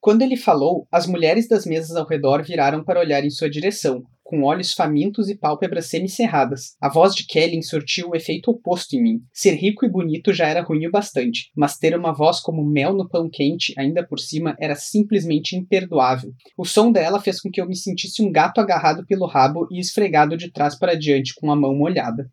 Quando ele falou, as mulheres das mesas ao redor viraram para olhar em sua direção, com olhos famintos e pálpebras semicerradas. A voz de Kellen surtiu o efeito oposto em mim. Ser rico e bonito já era ruim o bastante, mas ter uma voz como mel no pão quente, ainda por cima, era simplesmente imperdoável. O som dela fez com que eu me sentisse um gato agarrado pelo rabo e esfregado de trás para diante com a mão molhada.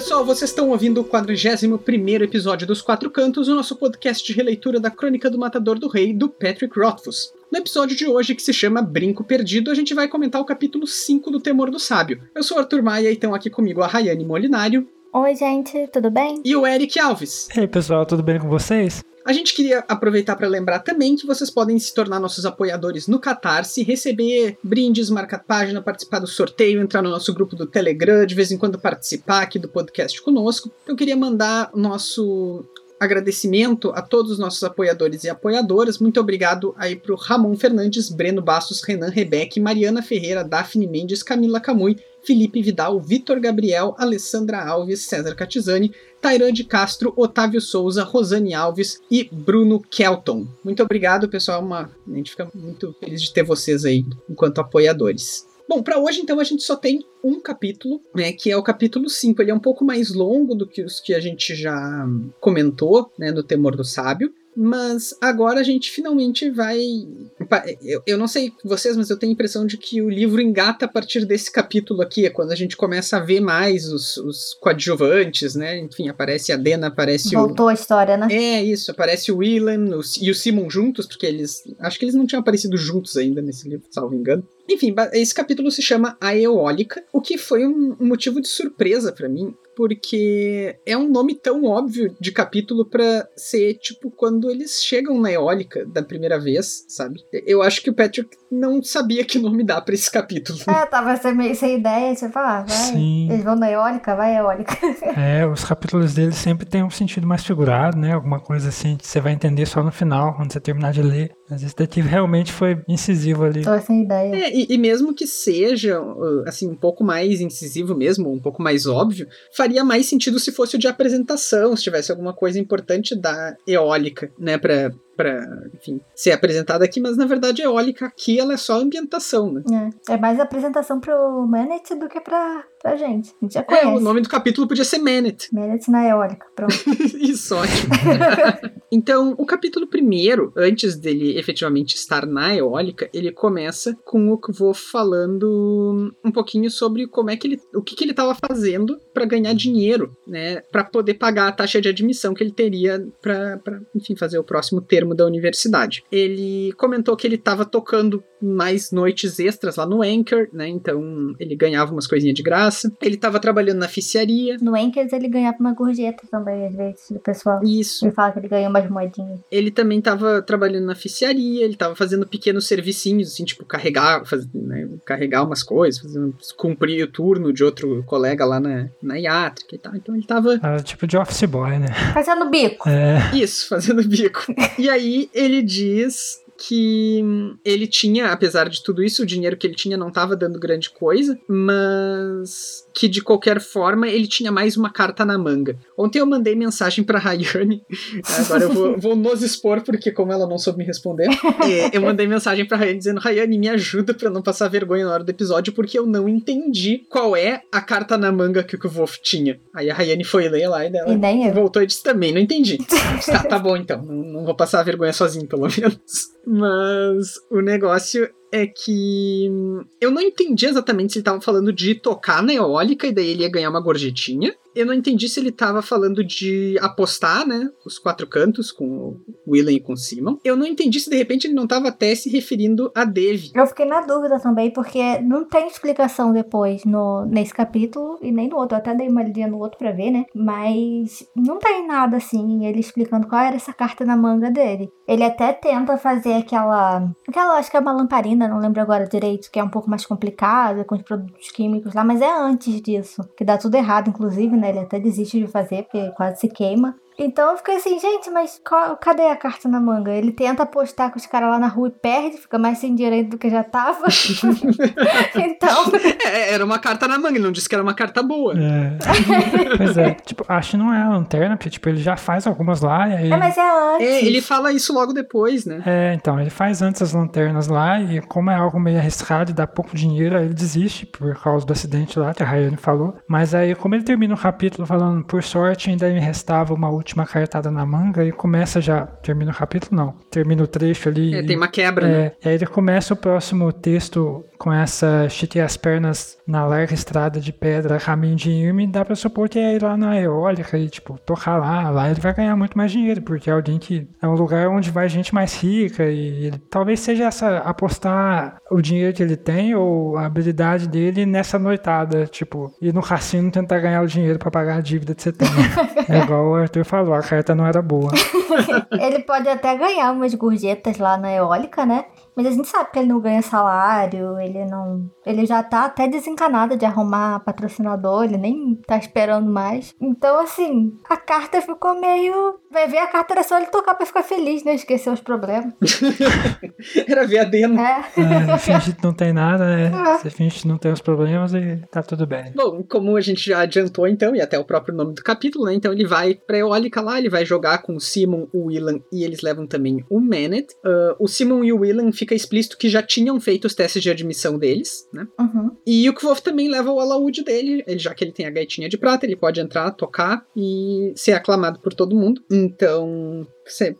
Pessoal, vocês estão ouvindo o 41 episódio dos Quatro Cantos, o nosso podcast de releitura da Crônica do Matador do Rei, do Patrick Rothfuss. No episódio de hoje, que se chama Brinco Perdido, a gente vai comentar o capítulo 5 do Temor do Sábio. Eu sou o Arthur Maia e estão aqui comigo a Rayane Molinário. Oi, gente, tudo bem? E o Eric Alves. E aí, pessoal, tudo bem com vocês? A gente queria aproveitar para lembrar também que vocês podem se tornar nossos apoiadores no Catarse, receber brindes, marcar página, participar do sorteio, entrar no nosso grupo do Telegram, de vez em quando participar aqui do podcast conosco. Eu queria mandar o nosso agradecimento a todos os nossos apoiadores e apoiadoras. Muito obrigado aí pro Ramon Fernandes, Breno Bastos, Renan Rebeck, Mariana Ferreira, Daphne Mendes, Camila Camui, Felipe Vidal, Vitor Gabriel, Alessandra Alves, César Catizani, Tairan de Castro, Otávio Souza, Rosane Alves e Bruno Kelton. Muito obrigado, pessoal. Uma, a gente fica muito feliz de ter vocês aí enquanto apoiadores. Bom, para hoje então a gente só tem um capítulo, né, que é o capítulo 5. Ele é um pouco mais longo do que os que a gente já comentou, né, no Temor do Sábio. Mas agora a gente finalmente vai. Eu, eu não sei vocês, mas eu tenho a impressão de que o livro engata a partir desse capítulo aqui. É quando a gente começa a ver mais os, os coadjuvantes, né? Enfim, aparece a Dena, aparece Voltou o. Voltou a história, né? É, isso. Aparece o Willan e o Simon juntos, porque eles. Acho que eles não tinham aparecido juntos ainda nesse livro, salvo engano. Enfim, esse capítulo se chama A Eólica, o que foi um motivo de surpresa para mim, porque é um nome tão óbvio de capítulo para ser tipo quando eles chegam na eólica da primeira vez, sabe? Eu acho que o Patrick não sabia que nome dá para esse capítulo. É, tava meio sem ideia, tipo, ah, vai, Sim. eles vão na eólica, vai eólica. É, os capítulos deles sempre têm um sentido mais figurado, né? Alguma coisa assim que você vai entender só no final, quando você terminar de ler. Mas esse daqui realmente foi incisivo ali. Tô sem ideia. É, e, e mesmo que seja, assim, um pouco mais incisivo mesmo, um pouco mais óbvio, faria faria mais sentido se fosse o de apresentação, se tivesse alguma coisa importante da eólica, né, para para, enfim, ser apresentada aqui, mas na verdade a eólica aqui ela é só ambientação, né? É, é mais apresentação pro Manet do que pra, pra gente. A gente já conhece. É, o nome do capítulo podia ser Manet. Manet na eólica, pronto. Isso, ótimo. então, o capítulo primeiro, antes dele efetivamente estar na eólica, ele começa com o Kvo falando um pouquinho sobre como é que ele, o que, que ele estava fazendo para ganhar dinheiro, né, para poder pagar a taxa de admissão que ele teria para, enfim, fazer o próximo termo da universidade. Ele comentou que ele estava tocando mais noites extras lá no Anchor, né? Então ele ganhava umas coisinhas de graça. Ele estava trabalhando na ficiaria. No Anchor ele ganhava uma gorjeta também, às vezes, do pessoal. Isso. Ele fala que ele ganhou umas moedinhas. Ele também estava trabalhando na ficiaria, ele estava fazendo pequenos servicinhos, assim, tipo, carregar, fazer, né, carregar umas coisas, fazer, cumprir o turno de outro colega lá na, na iátrica e tal. Então ele estava. Ah, tipo de office boy, né? Fazendo bico. É. Isso, fazendo bico. e aí ele diz que ele tinha, apesar de tudo isso, o dinheiro que ele tinha não estava dando grande coisa, mas que de qualquer forma ele tinha mais uma carta na manga. Ontem eu mandei mensagem para Rayane, agora eu vou, vou, nos expor porque como ela não soube me responder, é, eu mandei mensagem para Rayane dizendo: "Rayane, me ajuda para não passar vergonha na hora do episódio porque eu não entendi qual é a carta na manga que o Wolf tinha". Aí a Rayane foi ler lá e dela e voltou e disse também, não entendi. tá, tá bom então, não, não vou passar vergonha sozinho pelo menos. Mas o negócio é que eu não entendi exatamente se ele tava falando de tocar na eólica e daí ele ia ganhar uma gorjetinha, Eu não entendi se ele tava falando de apostar, né? Os quatro cantos com o Willan e com o Simon. Eu não entendi se de repente ele não tava até se referindo a Devi. Eu fiquei na dúvida também, porque não tem explicação depois no, nesse capítulo e nem no outro. Eu até dei uma lidinha no outro pra ver, né? Mas não tem nada assim, ele explicando qual era essa carta na manga dele. Ele até tenta fazer aquela. Aquela, acho que é uma lamparina, não lembro agora direito, que é um pouco mais complicada, com os produtos químicos lá, mas é antes disso. Que dá tudo errado, inclusive, né? Ele até desiste de fazer, porque quase se queima. Então eu fiquei assim, gente, mas qual- cadê a carta na manga? Ele tenta apostar com os caras lá na rua e perde, fica mais sem direito do que já tava. então, É, era uma carta na manga, ele não disse que era uma carta boa. É. pois é, tipo, acho que não é a lanterna, porque tipo, ele já faz algumas lá e aí. é, mas é antes. É, ele fala isso logo depois, né? É, então, ele faz antes as lanternas lá e como é algo meio arriscado e dá pouco dinheiro, aí ele desiste por causa do acidente lá que a Rayane falou. Mas aí, como ele termina o capítulo falando, por sorte, ainda me restava uma última cartada na manga e começa já, termina o capítulo não, termina o trecho ali. É, e- tem uma quebra, né? é, e aí ele começa o próximo texto com essa chite as pernas na larga estrada de pedra, caminho de Irme, dá pra supor que é ir lá na eólica e, tipo, tocar lá. Lá ele vai ganhar muito mais dinheiro, porque é alguém que é um lugar onde vai gente mais rica e ele, talvez seja essa apostar o dinheiro que ele tem ou a habilidade dele nessa noitada, tipo, ir no cassino tentar ganhar o dinheiro pra pagar a dívida que você tem. é igual o Arthur falou, a carta não era boa. Ele pode até ganhar umas gorjetas lá na eólica, né? Mas a gente sabe que ele não ganha salário, ele não. Ele já tá até desencanado de arrumar patrocinador, ele nem tá esperando mais. Então, assim, a carta ficou meio. Vai ver, a carta era só ele tocar pra ficar feliz, né? Esquecer os problemas. Era ver a demo. É. É, finge que não tem nada, né? É. Você finge que não tem os problemas e tá tudo bem. Bom, como a gente já adiantou, então, e até o próprio nome do capítulo, né? Então ele vai pra Eólica lá, ele vai jogar com o Simon, o Willan e eles levam também o Manet. Ah, o Simon e o Willan fica explícito que já tinham feito os testes de admissão deles, né? Uhum. E o Kvolf também leva o alaúde dele, ele, já que ele tem a gaitinha de prata, ele pode entrar, tocar e ser aclamado por todo mundo. Então,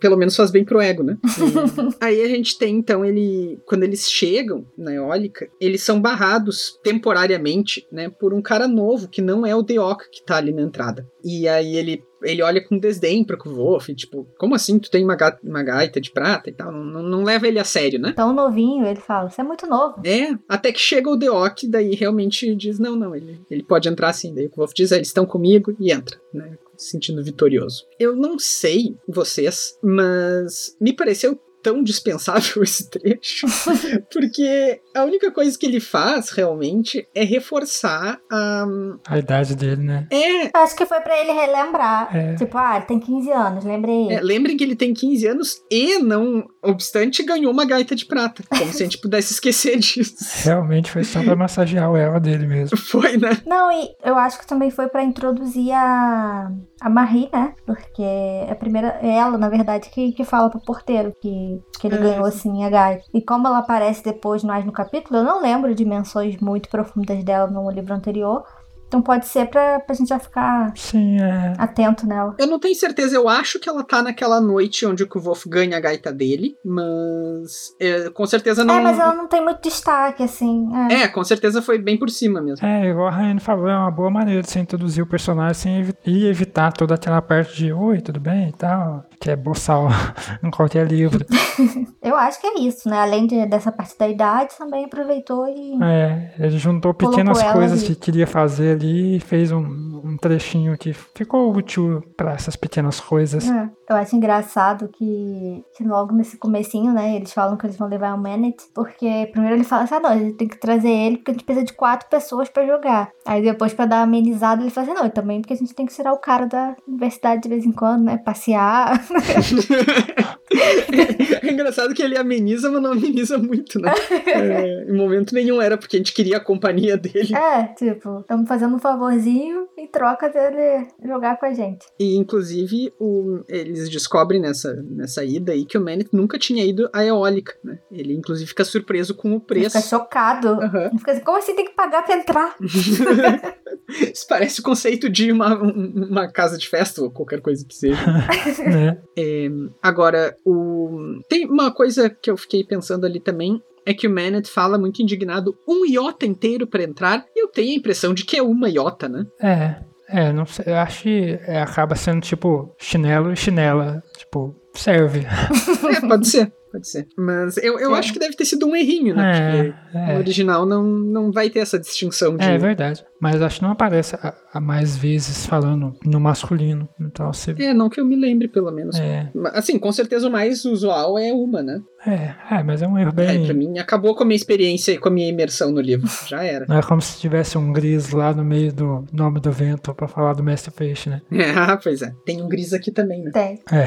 pelo menos faz bem pro ego, né? Aí a gente tem, então, ele. Quando eles chegam na eólica, eles são barrados temporariamente, né? Por um cara novo, que não é o Deoc que tá ali na entrada. E aí ele. Ele olha com desdém pro Kvolf, tipo, como assim tu tem uma, ga- uma gaita de prata e tal? Não, não- não leva ele a sério, né? Tão novinho, ele fala, você é muito novo. É, até que chega o Deok, daí realmente diz, não, não, ele, ele pode entrar sim. Daí o Wolf diz, "É, eles estão comigo e entra, né? Se Sentindo vitorioso. Eu não sei vocês, mas me pareceu tão dispensável esse trecho, porque a única coisa que ele faz realmente é reforçar a. A idade dele, né? É, Acho que foi pra ele relembrar. É. Tipo, ah, ele tem 15 anos, lembrei. é, lembrem que ele tem 15 anos e, não obstante, ganhou uma gaita de prata. Como se a gente pudesse esquecer disso. Realmente foi só pra massagear o ego dele mesmo. Foi, né? Não, e eu acho que também foi pra introduzir a, a Marie, né? Porque é a primeira, é ela, na verdade, que, que fala pro porteiro que, que ele É. ganhou, assim, a gaita. E como ela aparece depois mais no capítulo, eu não lembro de menções muito profundas dela no livro anterior. Então pode ser pra, pra gente já ficar Sim, é. atento nela. Eu não tenho certeza, eu acho que ela tá naquela noite onde o Kvolf ganha a gaita dele, mas é, com certeza não. É, mas ela não tem muito destaque, assim. É. É, com certeza foi bem por cima mesmo. É, igual a Rayane falou, é uma boa maneira de você introduzir o personagem sem evi- e evitar toda aquela parte de oi, tudo bem e tal, que é boçal em qualquer livro. Eu acho que é isso, né? Além de- dessa parte da idade, também aproveitou e. É, ele juntou pequenas coisas ali. que queria fazer ali e fez um, um trechinho que ficou útil pra essas pequenas coisas. É, eu acho engraçado que, que logo nesse comecinho, né, eles falam que eles vão levar o Manet, porque primeiro ele fala assim, ah não, a gente tem que trazer ele porque a gente precisa de quatro pessoas pra jogar. Aí depois pra dar amenizada ele fala assim, não, e também porque a gente tem que tirar o cara da universidade de vez em quando, né, passear. ハハハハ! É engraçado que ele ameniza, mas não ameniza muito, né? É, em momento nenhum era, porque a gente queria a companhia dele. é, tipo, estamos fazendo um favorzinho em troca dele jogar com a gente. E, inclusive, o- eles descobrem nessa, nessa ida aí que o Manet nunca tinha ido à eólica, né? Ele, inclusive, fica surpreso com o Ele preço. fica chocado. Ele fica assim, como assim tem que pagar pra entrar? Isso parece o conceito de uma, um- uma casa de festa ou qualquer coisa que seja. né? Agora, o... tem uma coisa que eu fiquei pensando ali também. É que o Manet fala muito indignado, um iota inteiro pra entrar. E eu tenho a impressão de que é uma iota, né? É. É, não sei, eu acho que é, acaba sendo tipo chinelo e chinela. Tipo, serve. É, pode ser. Pode ser. Mas eu, eu É. acho que deve ter sido um errinho, né? É, Porque é. no original não, não vai ter essa distinção de. É verdade. Mas acho que não aparece a, a mais vezes falando no masculino. Então você. É, não que eu me lembre, pelo menos. É, Mas, Assim, com certeza o mais usual é uma, né? é, é, mas é um erro Aí, pra bem. mim, acabou com a minha experiência e com a minha imersão no livro. Já era. Não é como se tivesse um gris lá no meio do nome do vento pra falar do Mestre Peixe, né? Ah, pois é. Tem um gris aqui também, né? Tem. É.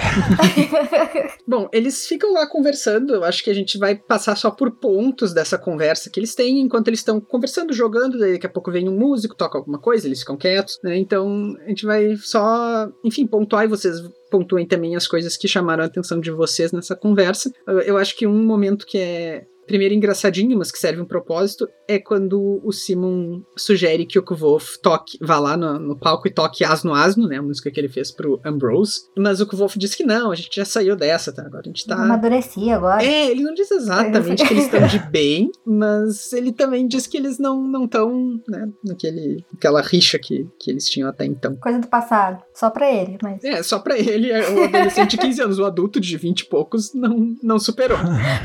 Bom, eles ficam lá conversando. Eu acho que a gente vai passar só por pontos dessa conversa que eles têm enquanto eles estão conversando, jogando. Daí daqui a pouco vem um músico, toca alguma coisa, eles ficam quietos, né? Então a gente vai só, enfim, pontuar e vocês pontuem também as coisas que chamaram a atenção de vocês nessa conversa. Eu acho que um momento que é. Primeiro engraçadinho, mas que serve um propósito, é quando o Simon sugere que o Kvolf toque, vá lá no, no palco e toque Asno Asno, né? A música que ele fez pro Ambrose. Mas o Kvolf diz que não, a gente já saiu dessa, tá? Agora a gente tá. Amadureci agora. É, ele não diz exatamente que eles estão de bem, mas ele também diz que eles não estão, né, naquele, naquela rixa que, que eles tinham até então. Coisa do passado. Só pra ele, mas. É, só pra ele, é o adolescente de 15 anos, o adulto de 20 e poucos não, não superou.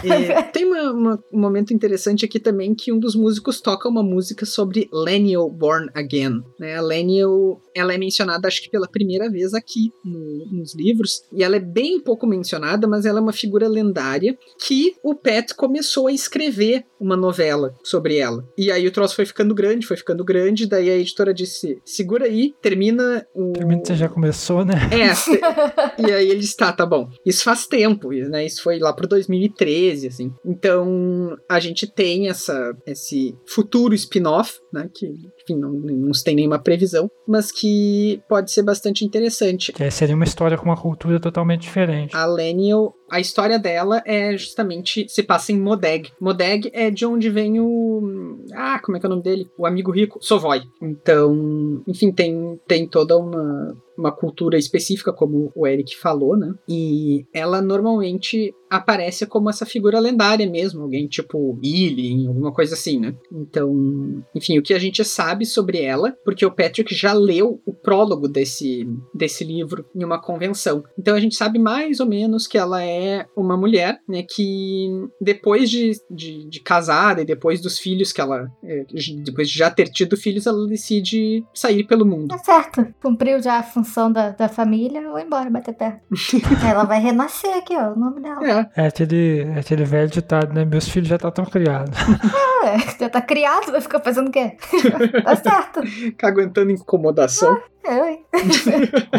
E tem uma- uma- um momento interessante aqui também que um dos músicos toca uma música sobre Leniel Born Again. Né? A Leniel, ela é mencionada acho que pela primeira vez aqui no- nos livros, e ela é bem pouco mencionada, mas ela é uma figura lendária que o Pat começou a escrever uma novela sobre ela. E aí o troço foi ficando grande, foi ficando grande, daí a editora disse, segura aí, termina o... Termina você já começou, né? É, e aí ele está, tá bom. Isso faz tempo, né? Isso foi lá pro 2013, assim. Então, a gente tem essa, esse futuro spin-off, né? Que, enfim, não, não se tem nenhuma previsão, mas que pode ser bastante interessante. Que seria uma história com uma cultura totalmente diferente. A Leniel, a história dela é justamente se passa em Modeg. Modeg é de onde vem o. Ah, como é que é o nome dele? O amigo rico, Sovoy. Então, enfim, tem, tem toda uma, uma cultura específica, como o Eric falou, né? E ela normalmente aparece como essa figura lendária mesmo, alguém tipo Illy, alguma coisa assim, né? Então, enfim, o que a gente sabe sobre ela, porque o Patrick já leu o prólogo desse, desse livro em uma convenção. Então a gente sabe mais ou menos que ela é uma mulher, né, que depois de, de, de casada e depois dos filhos que ela, é, depois de já ter tido filhos, ela decide sair pelo mundo. Tá certo. Cumpriu já a função da, da família, vou embora bater pé. Ela vai renascer aqui, ó. O nome dela. É, É aquele, é aquele velho ditado, né? Meus filhos já estão tão criados. É, já tá criado, vai ficar fazendo o quê? tá certo. ficar aguentando incomodação. É, ué.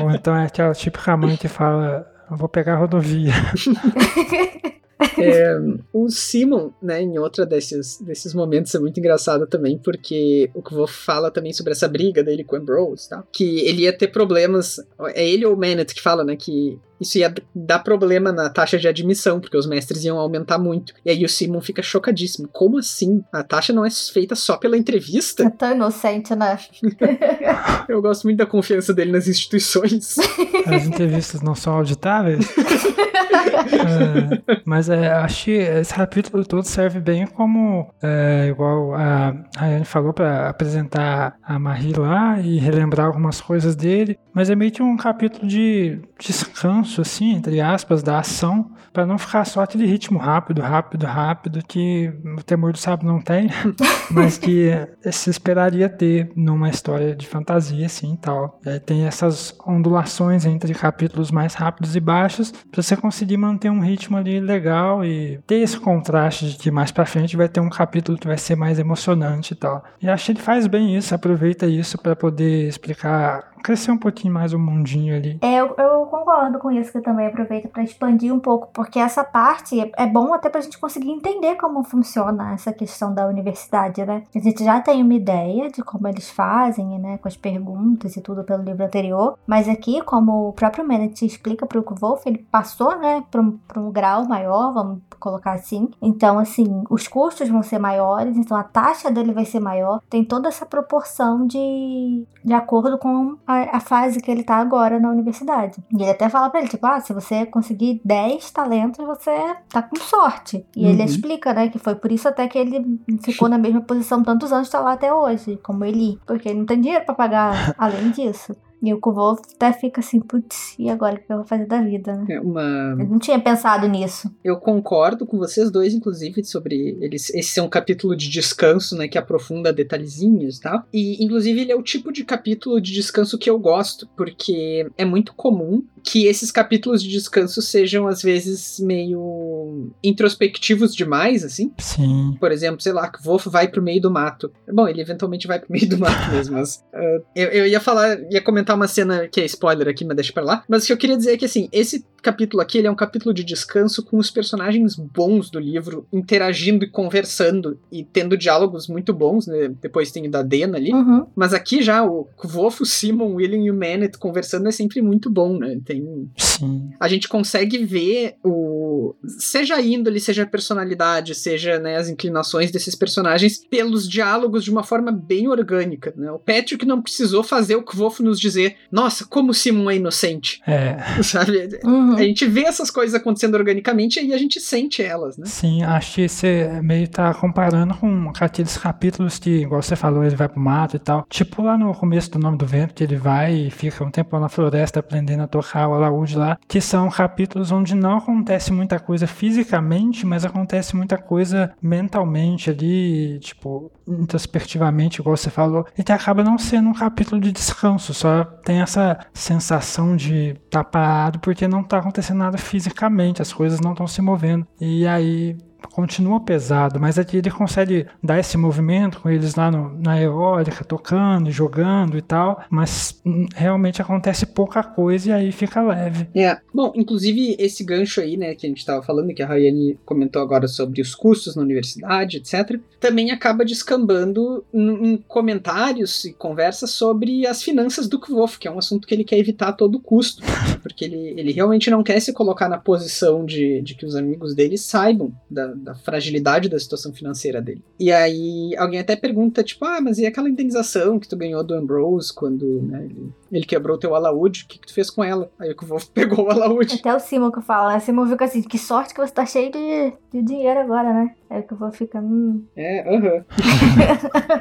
Ou então é aquela típica mãe que fala, vou pegar a rodovia. É, o Simon, né, em outra desses, desses momentos é muito engraçado também, porque o que vou fala também sobre essa briga dele com o Ambrose, tá? Que ele ia ter problemas. É ele ou o Manet que fala, né? Que isso ia dar problema na taxa de admissão, porque os mestres iam aumentar muito. E aí o Simon fica chocadíssimo. Como assim? A taxa não é feita só pela entrevista? É tão inocente, né? Eu gosto muito da confiança dele nas instituições. As entrevistas não são auditáveis. É, mas é, acho que esse capítulo todo serve bem como, é, igual a Rayane falou, para apresentar a Marie lá e relembrar algumas coisas dele. Mas é meio que um capítulo de descanso, assim, entre aspas, da ação, para não ficar só aquele ritmo rápido, rápido, rápido, que o Temor do Sábio não tem, mas que se esperaria ter numa história de fantasia, assim, e tal. Tem essas ondulações entre capítulos mais rápidos e baixos, para você conseguir manter um ritmo ali legal e ter esse contraste de que mais pra frente vai ter um capítulo que vai ser mais emocionante e tal. E acho que ele faz bem isso, aproveita isso para poder explicar, crescer um pouquinho mais o mundinho ali. É, eu, eu concordo com isso que também aproveita pra expandir um pouco, porque essa parte é- é bom até pra gente conseguir entender como funciona essa questão da universidade, né? A gente já tem uma ideia de como eles fazem, né, com as perguntas e tudo pelo livro anterior, mas aqui, como o próprio Manet explica pro Wolf, ele passou, né, pra um, pra um grau maior, vamos colocar assim. Então, assim, os custos vão ser maiores, então a taxa dele vai ser maior. Tem toda essa proporção de, de acordo com a, a fase que ele tá agora na universidade. E ele até fala pra ele, tipo, ah, se você conseguir 10 talentos, você tá com sorte. E Uhum. ele explica, né, que foi por isso até que ele ficou na mesma posição tantos anos, tá lá até hoje, como ele. Porque ele não tem dinheiro pra pagar além disso. E o Kvolf até fica assim, putz, e agora o que eu vou fazer da vida, né? É uma. Ele não tinha pensado nisso. Eu concordo com vocês dois, inclusive, sobre eles. Esse é um capítulo de descanso, né? Que aprofunda detalhezinhos e tal. E, inclusive, ele é o tipo de capítulo de descanso que eu gosto, porque é muito comum que esses capítulos de descanso sejam, às vezes, meio introspectivos demais, assim. Sim. Por exemplo, sei lá, que Wolf vai pro meio do mato. Bom, ele eventualmente vai pro meio do mato mesmo, mas. ah, eu, eu ia falar, ia comentar uma cena que é spoiler aqui, mas deixa pra lá. Mas o que eu queria dizer é que, assim, esse capítulo aqui ele é um capítulo de descanso com os personagens bons do livro interagindo e conversando e tendo diálogos muito bons, né? Depois tem o da Dena ali. Uhum. Mas aqui já o Wolf, o Simon, o William e o Manet conversando é sempre muito bom, né? Tem Sim. a gente consegue ver o seja a índole, seja a personalidade, seja né, as inclinações desses personagens pelos diálogos de uma forma bem orgânica. Né? O Patrick não precisou fazer o Kvof nos dizer, nossa, como o Simon é inocente, É. sabe? Uhum. A gente vê essas coisas acontecendo organicamente e a gente sente elas, né? Sim, acho que você meio tá comparando com aqueles capítulos que, igual você falou, ele vai pro mato e tal. Tipo lá no começo do Nome do Vento, que ele vai e fica um tempo na floresta aprendendo a tocar o alaúde lá, que são capítulos onde não acontece muita coisa fisicamente, mas acontece muita coisa mentalmente ali, tipo, introspectivamente, igual você falou, e que acaba não sendo um capítulo de descanso, só tem essa sensação de tá parado porque não tá acontecendo nada fisicamente, as coisas não estão se movendo. E aí continua pesado, mas aqui ele consegue dar esse movimento com eles lá no- na eólica, tocando, jogando e tal, mas hum, realmente acontece pouca coisa e aí fica leve. É. Bom, inclusive esse gancho aí, né, que a gente tava falando, que a Rayane comentou agora sobre os custos na universidade, etc., também acaba descambando em comentários e conversas sobre as finanças do Kvof, que é um assunto que ele quer evitar a todo custo, porque ele, ele realmente não quer se colocar na posição de, de que os amigos dele saibam da, da fragilidade da situação financeira dele. E aí alguém até pergunta, tipo, ah, mas e aquela indenização que tu ganhou do Ambrose quando né, ele, ele quebrou teu alaúde, o que, que tu fez com ela? Aí o Kvof pegou o alaúde. Até o Simon que fala, né? O Simon fica assim, que sorte que você tá cheio de, de dinheiro agora, né? Aí que eu vou ficar, hum. É, aham.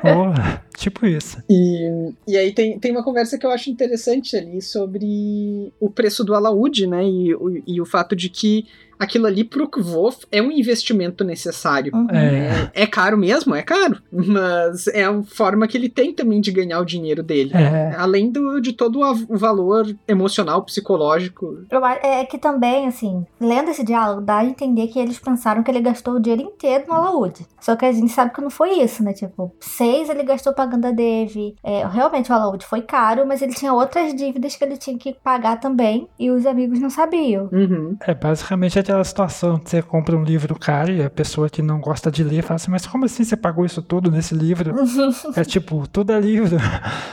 Oh, tipo isso. E, e aí tem, tem uma conversa que eu acho interessante ali sobre o preço do alaúde, né? E, o- e o fato de que aquilo ali pro Kvof é um investimento necessário. Uhum. É, É caro mesmo? É caro. Mas é a forma que ele tem também de ganhar o dinheiro dele. é, Além do, de todo o valor emocional, psicológico. É que também, assim, lendo esse diálogo, dá a entender que eles pensaram que ele gastou o dinheiro inteiro no alaúde. Só que a gente sabe que não foi isso, né? Tipo, seis ele gastou pagando a Dave. É, realmente o alaúde foi caro, mas ele tinha outras dívidas que ele tinha que pagar também. E os amigos não sabiam. Uhum. é basicamente aquela situação que você compra um livro caro e a pessoa que não gosta de ler fala assim, mas como assim você pagou isso tudo nesse livro? É tipo, tudo é livro.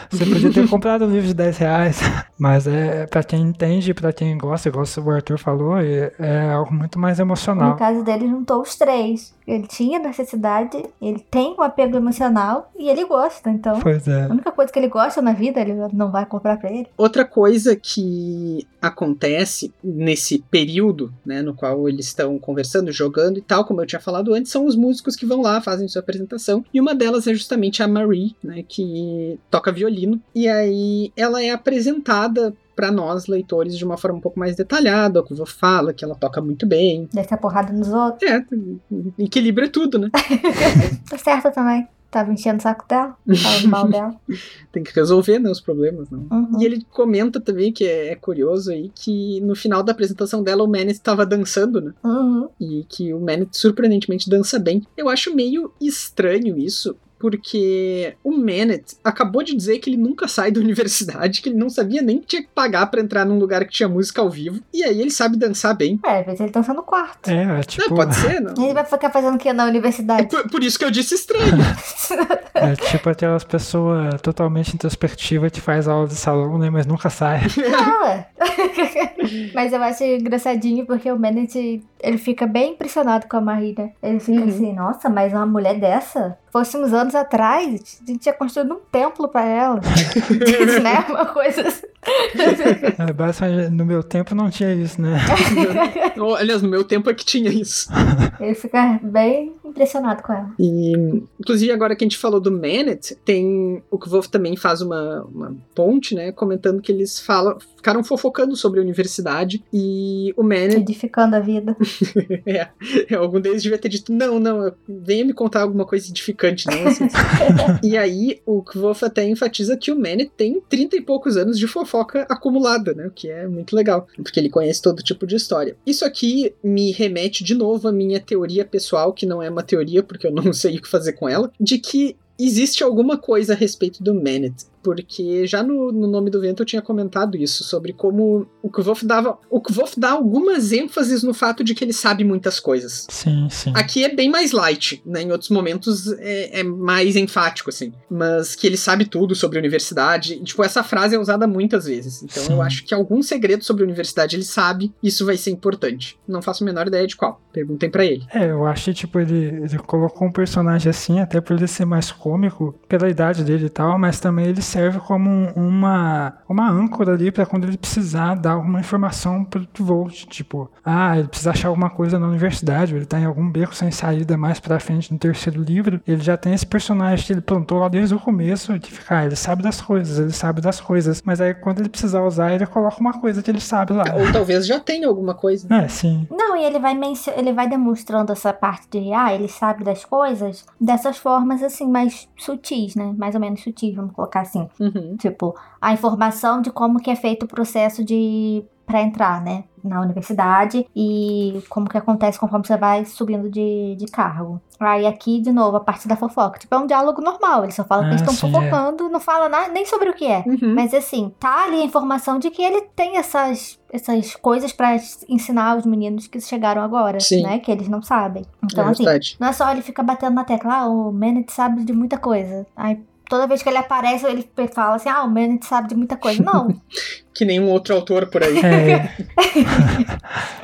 Você podia ter comprado um livro de 10 reais. Mas é pra quem entende, pra quem gosta, igual o Arthur falou, é, é algo muito mais No emocional. caso dele, juntou os três. Ele tinha necessidade, ele tem um apego emocional e ele gosta. Então, Pois é. a única coisa que ele gosta na vida, ele não vai comprar pra ele. Outra coisa que acontece nesse período, né, no qual eles estão conversando, jogando e tal, como eu tinha falado antes, são os músicos que vão lá, fazem sua apresentação, e uma delas é justamente a Marie, né, que toca violino, e aí ela é apresentada para nós, leitores, de uma forma um pouco mais detalhada, o que eu fala que ela toca muito bem. Desce a porrada nos outros. É, equilíbrio é tudo, né? Tá certo também. Tava enchendo o saco dela, falando mal dela. Tem que resolver, né, os problemas, não. Uhum. E ele comenta também, que é, é curioso aí, que no final da apresentação dela o Manet estava dançando, né? Uhum. E que o Manet surpreendentemente dança bem. Eu acho meio estranho isso, porque o Manet acabou de dizer que ele nunca sai da universidade, que ele não sabia nem que tinha que pagar pra entrar num lugar que tinha música ao vivo. E aí ele sabe dançar bem. É, às vezes ele dança no quarto. É, é Não, tipo, pode ser, não. Ele vai ficar fazendo o que na É universidade? por, por isso que eu disse estranho. é tipo aquelas pessoas totalmente introspectivas que faz aula de salão, né? Mas nunca sai. Não, é. Mas eu acho engraçadinho porque o Manet, ele fica bem impressionado com a Marie, né? Ele fica Uhum. assim, nossa, mas uma mulher dessa, fosse uns anos atrás, a gente tinha construído um templo pra ela. né? Uma coisa assim. É, basicamente, no meu tempo não tinha isso, né? Aliás, no meu tempo é que tinha isso. Ele fica bem impressionado com ela. E, inclusive, agora que a gente falou do Manet, tem. O Kvolf também faz uma, uma ponte, né? Comentando que eles falam, ficaram fofocando sobre a universidade. E o Manet. Edificando a vida. é, algum deles devia ter dito: não, não, venha me contar alguma coisa edificante, não. Assim. e aí, o Kvolf até enfatiza que o Manet tem 30 e poucos anos de fofoca acumulada, né? O que é muito legal, porque ele conhece todo tipo de história. Isso aqui me remete de novo à minha teoria pessoal, que não é uma teoria, porque eu não sei o que fazer com ela, de que existe alguma coisa a respeito do Manet. Porque já no, no Nome do Vento eu tinha comentado isso, sobre como o Kvolf dava. O Kvolf dá algumas ênfases no fato de que ele sabe muitas coisas. Sim, sim. Aqui é bem mais light, né? Em outros momentos é, é mais enfático, assim. Mas que ele sabe tudo sobre a universidade. E, tipo, essa frase é usada muitas vezes. Então Sim. eu acho que algum segredo sobre a universidade ele sabe, isso vai ser importante. Não faço a menor ideia de qual. Perguntem pra ele. É, eu acho que, tipo, ele, ele colocou um personagem assim, até por ele ser mais cômico, pela idade dele e tal, mas também ele serve como um- uma, uma âncora ali pra quando ele precisar dar alguma informação pro Volt. Tipo, ah, ele precisa achar alguma coisa na universidade, ou ele tá em algum beco sem saída mais pra frente no terceiro livro. Ele já tem esse personagem que ele plantou lá desde o começo, de ficar, ah, ele sabe das coisas, ele sabe das coisas. Mas aí quando ele precisar usar, ele coloca uma coisa que ele sabe lá. Ou talvez já tenha alguma coisa. É, sim. Não, e ele vai ele vai demonstrando essa parte de, ah, ele sabe das coisas dessas formas assim, mais sutis, né? Mais ou menos sutis, vamos colocar assim. Uhum. Tipo, a informação de como que é feito o processo de para entrar, né, na universidade e como que acontece conforme você vai subindo de, de cargo. Aí aqui, de novo, a parte da fofoca. Tipo, é um diálogo normal, eles só falam que Ah, eles estão sim, é. fofocando, não fala nada, nem sobre o que é. Uhum. Mas assim, tá ali a informação de que ele tem essas, essas coisas pra ensinar os meninos que chegaram agora, Sim. né? Que eles não sabem. Então, é assim, verdade. não é só ele fica batendo na tecla, ah, o Manet sabe de muita coisa. Aí toda vez que ele aparece, ele fala assim, ah, o Manet sabe de muita coisa. Não, Que nenhum outro autor por aí. É,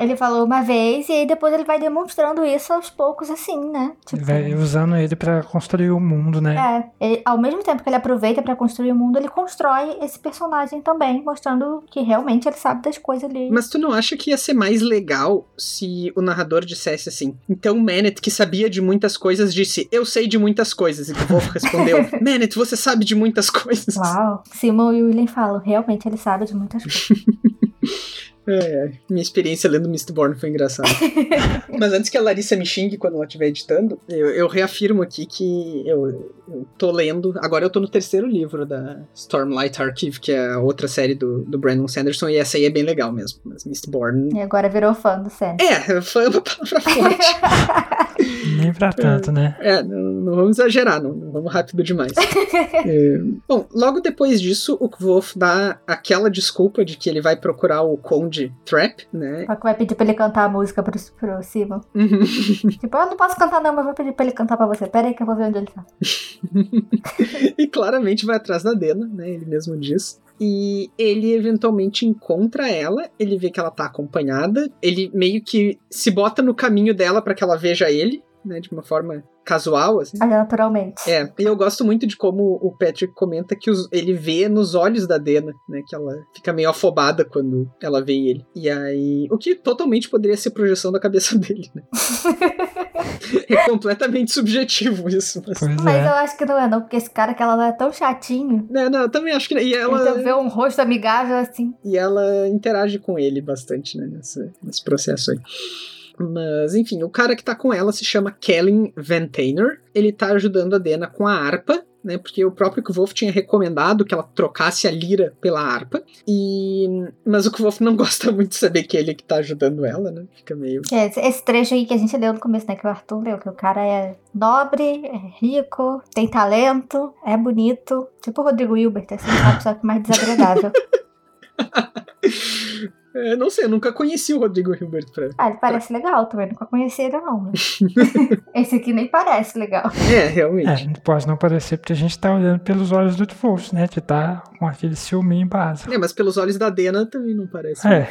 ele falou uma vez e aí depois ele vai demonstrando isso aos poucos, assim, né? Tipo, vai usando ele pra construir o mundo, né? É, ele- ao mesmo tempo que ele aproveita pra construir o mundo, ele constrói esse personagem também, mostrando que realmente ele sabe das coisas ali. Mas tu não acha que ia ser mais legal se o narrador dissesse assim? Então Manet, que sabia de muitas coisas, disse: Eu sei de muitas coisas. E o Wolf respondeu: Manet, você sabe de muitas coisas. Uau, Simon e William falam, realmente ele sabe de muitas coisas. É, é. minha experiência lendo Mistborn foi engraçada. Mas antes que a Larissa me xingue quando ela estiver editando, eu, eu reafirmo aqui que eu, eu tô lendo. Agora eu tô no terceiro livro da Stormlight Archive, que é a outra série do, do Brandon Sanderson, e essa aí é bem legal mesmo. Mas Mistborn. e agora virou fã do Sam. É, foi uma palavra forte. Nem pra tanto, né? É, não, não vamos exagerar, não, não vamos rápido demais. É, bom, logo depois disso, o Kvolf dá aquela desculpa de que ele vai procurar o Conde Trap, né? Só que vai pedir pra ele cantar a música pro, pro Simon. Uhum. Tipo, eu não posso cantar não, mas vou pedir pra ele cantar pra você. Pera aí que eu vou ver onde ele tá. e claramente vai atrás da Dena, né? Ele mesmo diz. E ele eventualmente encontra ela, ele vê que ela tá acompanhada, ele meio que se bota no caminho dela para que ela veja ele, né? De uma forma casual, assim. Ah, naturalmente. É, e eu gosto muito de como o Patrick comenta que os- ele vê nos olhos da Dena, né? Que ela fica meio afobada quando ela vê ele. E aí. O que totalmente poderia ser projeção da cabeça dele, né? é completamente subjetivo isso. Mas... Pois Mas é. eu acho que não é não, porque esse cara que ela é tão chatinho. Não, não, eu também acho que. E ela, Então ver um rosto amigável assim. e ela interage com ele bastante, né? Nessa, nesse processo aí. Mas, enfim, o cara que tá com ela se chama Kellen Van Tainer. Ele tá ajudando a Dena com a harpa, né? Porque o próprio Kvolf tinha recomendado que ela trocasse a lira pela harpa. E... Mas o Kvolf não gosta muito de saber que ele que tá ajudando ela, né? Fica meio... É esse- esse trecho aí que a gente leu no começo, né? Que o Arthur leu, que o cara é nobre, é rico, tem talento, é bonito. Tipo o Rodrigo Hilbert, assim, sabe? Só que mais desagradável. É, não sei, eu nunca conheci o Rodrigo Hilbert pra. Ah, ele parece legal também. Nunca conheci ele, não. mas- Esse aqui nem parece legal. É, realmente. É, pode não parecer porque a gente tá olhando pelos olhos do Wolf, né? De tá com aquele ciúminho básico. É, mas pelos olhos da Dena também não parece. É,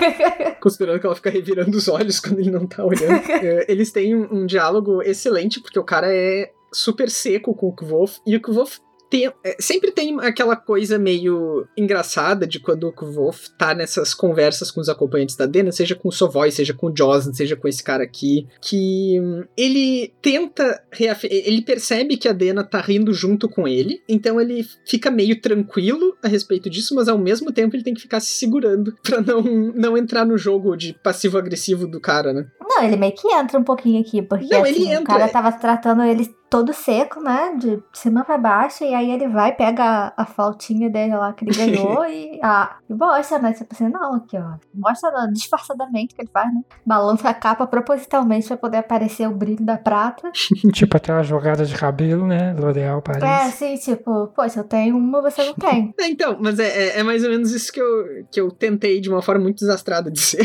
Considerando que ela fica revirando os olhos quando ele não tá olhando. É, eles têm um, um diálogo excelente, porque o cara é super seco com o Kvolf, e o Kvolf tem, é, sempre tem aquela coisa meio engraçada de quando o Kvolf tá nessas conversas com os acompanhantes da Dena, seja com o Sovoy, seja com o Joslin, seja com esse cara aqui, que hum, ele tenta ele percebe que a Dena tá rindo junto com ele, então ele fica meio tranquilo a respeito disso, mas ao mesmo tempo ele tem que ficar se segurando pra não, não entrar no jogo de passivo-agressivo do cara, né? Não, ele meio que entra um pouquinho aqui, porque Não, assim, ele o entra, cara é. tava tratando ele todo seco, né? De cima pra baixo, e aí ele vai, pega a, a flautinha dele lá que ele ganhou e, ah, e mostra, né? Tipo assim, não, aqui, ó. Mostra não, disfarçadamente que ele faz, né? Balança a capa propositalmente pra poder aparecer o brilho da prata. tipo aquela jogada de cabelo, né? L'Oréal É, Paris. assim, tipo, poxa, eu tenho uma, você não tem. É, então, mas é, é- é mais ou menos isso que eu, que eu tentei de uma forma muito desastrada de ser.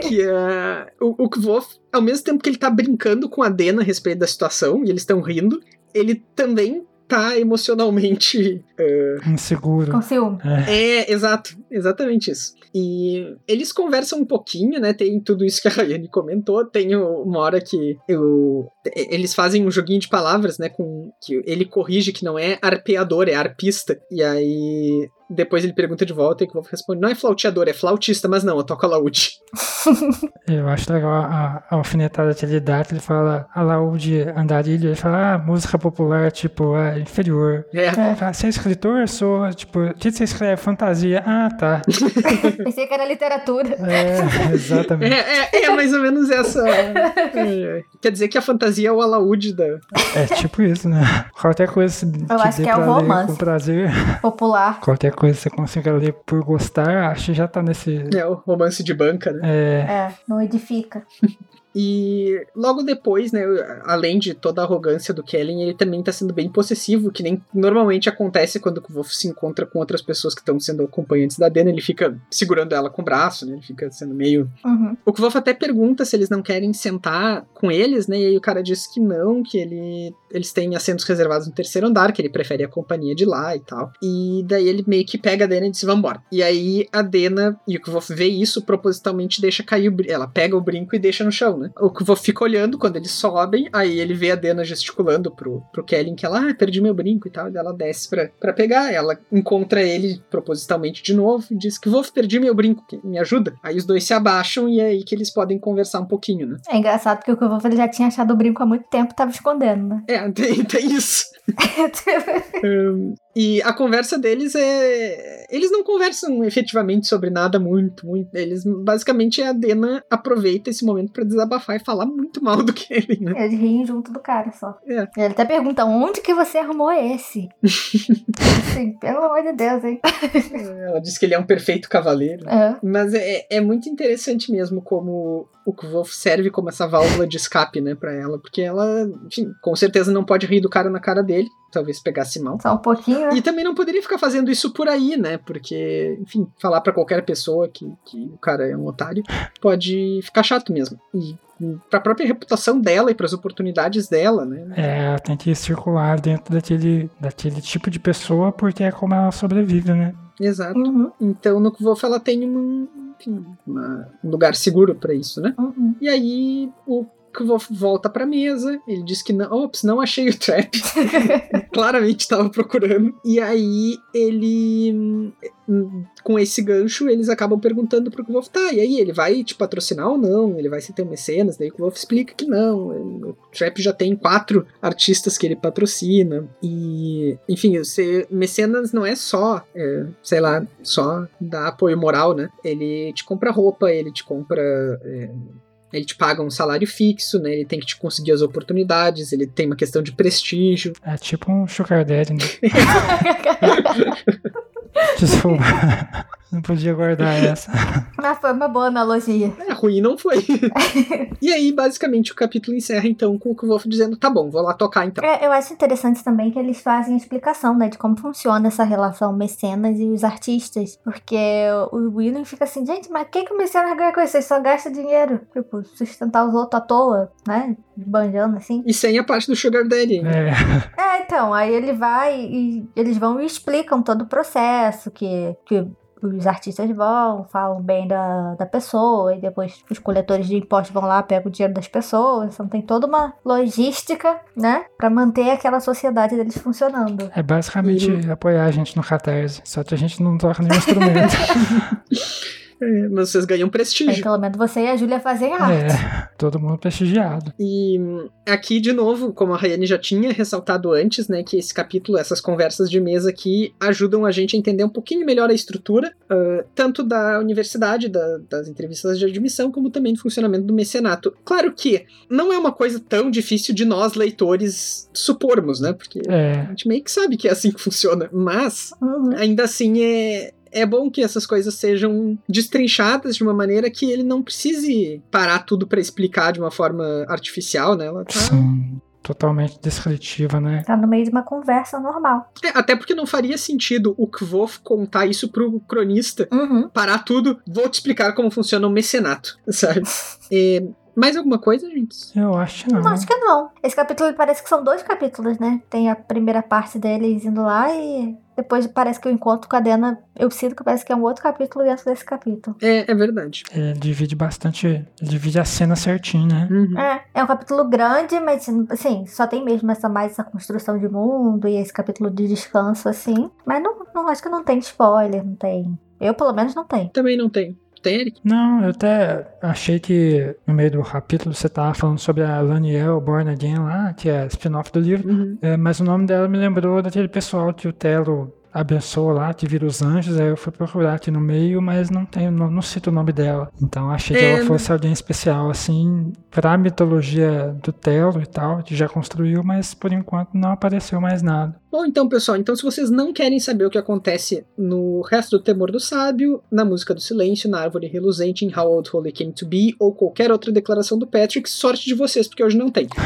que é. O, o Kvolf, ao mesmo tempo que ele tá brincando com a Dena a respeito da situação, e eles estão rindo, ele também tá emocionalmente. é, Inseguro. Com ciúme. É, exato, exatamente isso. E eles conversam um pouquinho, né? Tem tudo isso que a Rayane comentou. Tem uma hora que eu, eles fazem um joguinho de palavras, né? Com que ele corrige que não é arpeador, é arpista. E aí depois ele pergunta de volta e o Wolf responde: não é flauteador, é flautista, mas não, eu toco alaúde. Eu acho legal a, a alfinetada que ele dá, que ele fala alaúde andarilho, ele fala, ah, música popular, tipo, é inferior. É. Ele fala, você é escritor? Sou, tipo, o que você escreve? Fantasia. Ah, tá. Pensei que era literatura. É, exatamente. É, é, é mais ou menos essa. é, quer dizer que a fantasia é o alaúde da. É tipo isso, né? Qualquer coisa que acho que é o romance. com prazer, Popular. qualquer coisa que você consiga ler por gostar, acho que já tá nesse... É o romance de banca, né? É, É, não edifica. E logo depois, né, além de toda a arrogância do Kellen, ele também tá sendo bem possessivo, que nem normalmente acontece quando o Wolf se encontra com outras pessoas que estão sendo acompanhantes da Dena, ele fica segurando ela com o braço, né, ele fica sendo meio... Uhum. O Wolf até pergunta se eles não querem sentar com eles, né, e aí o cara diz que não, que ele, eles têm assentos reservados no terceiro andar, que ele prefere a companhia de lá e tal. E daí ele meio que pega a Dena e diz, vambora. E aí a Dena, e o Wolf vê isso, propositalmente deixa cair o brinco, ela pega o brinco e deixa no chão, né. O Wolf fica olhando quando eles sobem, aí ele vê a Dena gesticulando pro, pro Kellen, que ela, ah, perdi meu brinco e tal, e ela desce pra, pra pegar, ela encontra ele propositalmente de novo, e diz que Wolf, perdi meu brinco, que me ajuda. Aí os dois se abaixam e é aí que eles podem conversar um pouquinho, né. É engraçado porque o ele já tinha achado o brinco há muito tempo e tava escondendo, né? É, tem, tem isso. Hum, e a conversa deles é. Eles não conversam efetivamente sobre nada muito, muito. Eles basicamente a Dena aproveita esse momento pra desabafar e falar muito mal do Kellen, né? Eles riem junto do cara só. É. Ele até pergunta, onde que você arrumou esse? assim, pelo amor de Deus, hein? Ela diz que ele é um perfeito cavaleiro. É. Mas é, é muito interessante mesmo como o Kvolf serve como essa válvula de escape, né, pra ela. Porque ela, enfim, com certeza não pode rir do cara na cara dele. Talvez pegasse mal. Só um pouquinho? E também não poderia ficar fazendo isso por aí, né? Porque, enfim, falar pra qualquer pessoa que, que o cara é um otário pode ficar chato mesmo. E pra própria reputação dela e pras oportunidades dela, né? é, ela tem que circular dentro daquele, daquele tipo de pessoa porque é como ela sobrevive, né? Exato. Uhum, Então, no Kvolf ela tem uma, enfim, uma- um lugar seguro pra isso, né? uhum. E aí o Kvolf volta pra mesa, ele diz que não, ops, não achei o trap. Claramente estava procurando. E aí ele hum, com esse gancho, eles acabam perguntando pro Kvolf, tá, e aí, ele vai te patrocinar ou não? Ele vai ser teu mecenas? Daí o Kvolf explica que não. O Trap já tem quatro artistas que ele patrocina. E, enfim, ser mecenas não é só, é, sei lá, só dar apoio moral, né? Ele te compra roupa, ele te compra. é, ele te paga um salário fixo, né? Ele tem que te conseguir as oportunidades, ele tem uma questão de prestígio. É tipo um sugar daddy, né? Desculpa. Não podia guardar essa. Mas foi uma boa analogia. É, ruim não foi. e aí, basicamente, o capítulo encerra então com o Wolf dizendo: tá bom, vou lá tocar então. É, eu acho interessante também que eles fazem a explicação, né, de como funciona essa relação mecenas e os artistas. Porque o William fica assim, gente, mas o que, que o mecenas ganha com isso? Ele só gasta dinheiro. Tipo, sustentar os outros à toa, né? Banjando assim. E sem a parte do Sugar Daddy. É. É, então, aí ele vai e eles vão e explicam todo o processo, que, que os artistas vão, falam bem da, da pessoa, e depois os coletores de impostos vão lá, pegam o dinheiro das pessoas. Então tem toda uma logística, né, pra manter aquela sociedade deles funcionando. É basicamente apoiar a gente no Catarse, só que a gente não toca nenhum instrumento. É, mas vocês ganham Aí prestígio. pelo menos você e a Júlia fazem arte. é, todo mundo prestigiado. E aqui, de novo, como a Rayane já tinha ressaltado antes, né, que esse capítulo, essas conversas de mesa aqui, ajudam a gente a entender um pouquinho melhor a estrutura, ah, tanto da universidade, da- das entrevistas de admissão, como também do funcionamento do mecenato. Claro que não é uma coisa tão difícil de nós, leitores, supormos, né, porque a É, gente meio que sabe que é assim que funciona, mas Uhum. ainda assim é. É bom que essas coisas sejam destrinchadas de uma maneira que ele não precise parar tudo pra explicar de uma forma artificial, né? Ela tá- sim, totalmente descritiva, né? Tá no meio de uma conversa normal. É, até porque não faria sentido o Kvof contar isso pro cronista, Uhum. parar tudo, vou te explicar como funciona o mecenato, sabe? É, mais alguma coisa, gente? Eu acho que não. Não, acho que não. Esse capítulo parece que são dois capítulos, né? Tem a primeira parte deles indo lá e depois parece que o encontro com a Dena, eu sinto que parece que é um outro capítulo dentro desse capítulo. É, é verdade. Ele divide bastante, ele divide a cena certinho, né? Uhum. É, é um capítulo grande, mas assim, só tem mesmo essa mais essa construção de mundo e esse capítulo de descanso, assim. Mas não, não acho que não tem spoiler, não tem. Eu, pelo menos, não tenho. Também não tem. Eric? Não, eu até achei que no meio do capítulo você tava falando sobre a Laniel Born Again lá, que é spin-off do livro, Uhum. é, mas o nome dela me lembrou daquele pessoal que o Telo abençoa lá, que vira os anjos, aí eu fui procurar aqui no meio, mas não tem, não, não cito o nome dela. Então achei que É, ela fosse alguém especial, assim, pra mitologia do Telo e tal, que já construiu, mas por enquanto não apareceu mais nada. Bom, então, pessoal, então se vocês não querem saber o que acontece no resto do Temor do Sábio, na Música do Silêncio, na Árvore Reluzente, em How Old Holy Came to Be, ou qualquer outra declaração do Patrick, sorte de vocês, porque hoje não tem.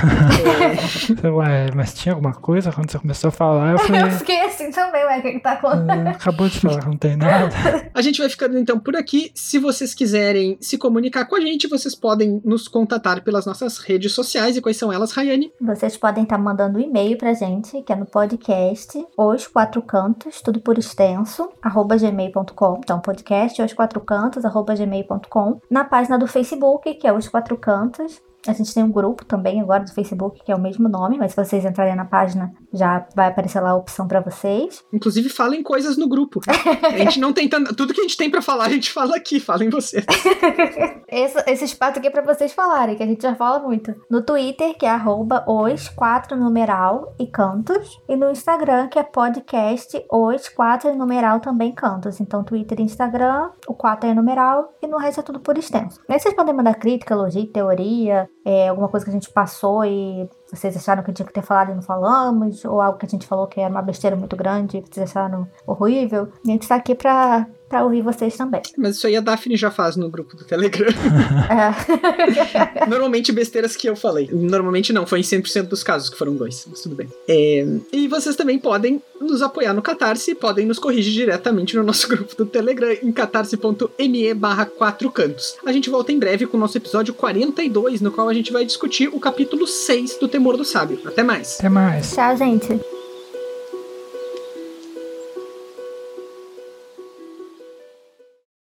É, Ué, mas tinha alguma coisa quando você começou a falar? Eu falei, Eu fiquei assim também, ué, o que, que tá acontecendo? "É, acabou de falar não tem nada. a gente vai ficando então por aqui. Se vocês quiserem se comunicar com a gente, vocês podem nos contatar pelas nossas redes sociais. E quais são elas, Rayane? Vocês podem estar mandando um e-mail pra gente, que é no podcast Os Quatro Cantos, tudo por extenso, arroba gmail.com. Então, podcast Os Quatro Cantos, arroba gmail.com. Na página do Facebook, que é Os Quatro Cantos. A gente tem um grupo também agora do Facebook, que é o mesmo nome, mas se vocês entrarem na página, já vai aparecer lá a opção pra vocês. Inclusive, falem coisas no grupo. A gente não tem tanto. Tudo que a gente tem pra falar, a gente fala aqui. Falem vocês. Esse, esse espaço aqui é pra vocês falarem, que a gente já fala muito. No Twitter, que é arroba os quatro numeral e cantos. E no Instagram, que é podcast os quatro numeral também cantos. Então, Twitter e Instagram, o quatro é numeral e no resto é tudo por extenso. Aí vocês podem mandar crítica, elogio, teoria, é, alguma coisa que a gente passou e vocês acharam que tinha que ter falado e não falamos, ou algo que a gente falou que era uma besteira muito grande e vocês acharam horrível. A gente tá aqui pra, pra ouvir vocês também. Mas isso aí a Daphne já faz no grupo do Telegram. É. Normalmente besteiras que eu falei. Normalmente não, foi em 100% dos casos que foram dois, mas tudo bem. É, e vocês também podem nos apoiar no Catarse, podem nos corrigir diretamente no nosso grupo do Telegram em catarse.me barra 4 cantos. A gente volta em breve com o nosso episódio 42, no qual a gente vai discutir o capítulo 6 do Temor do Sábio. Até mais! Até mais. Tchau, gente.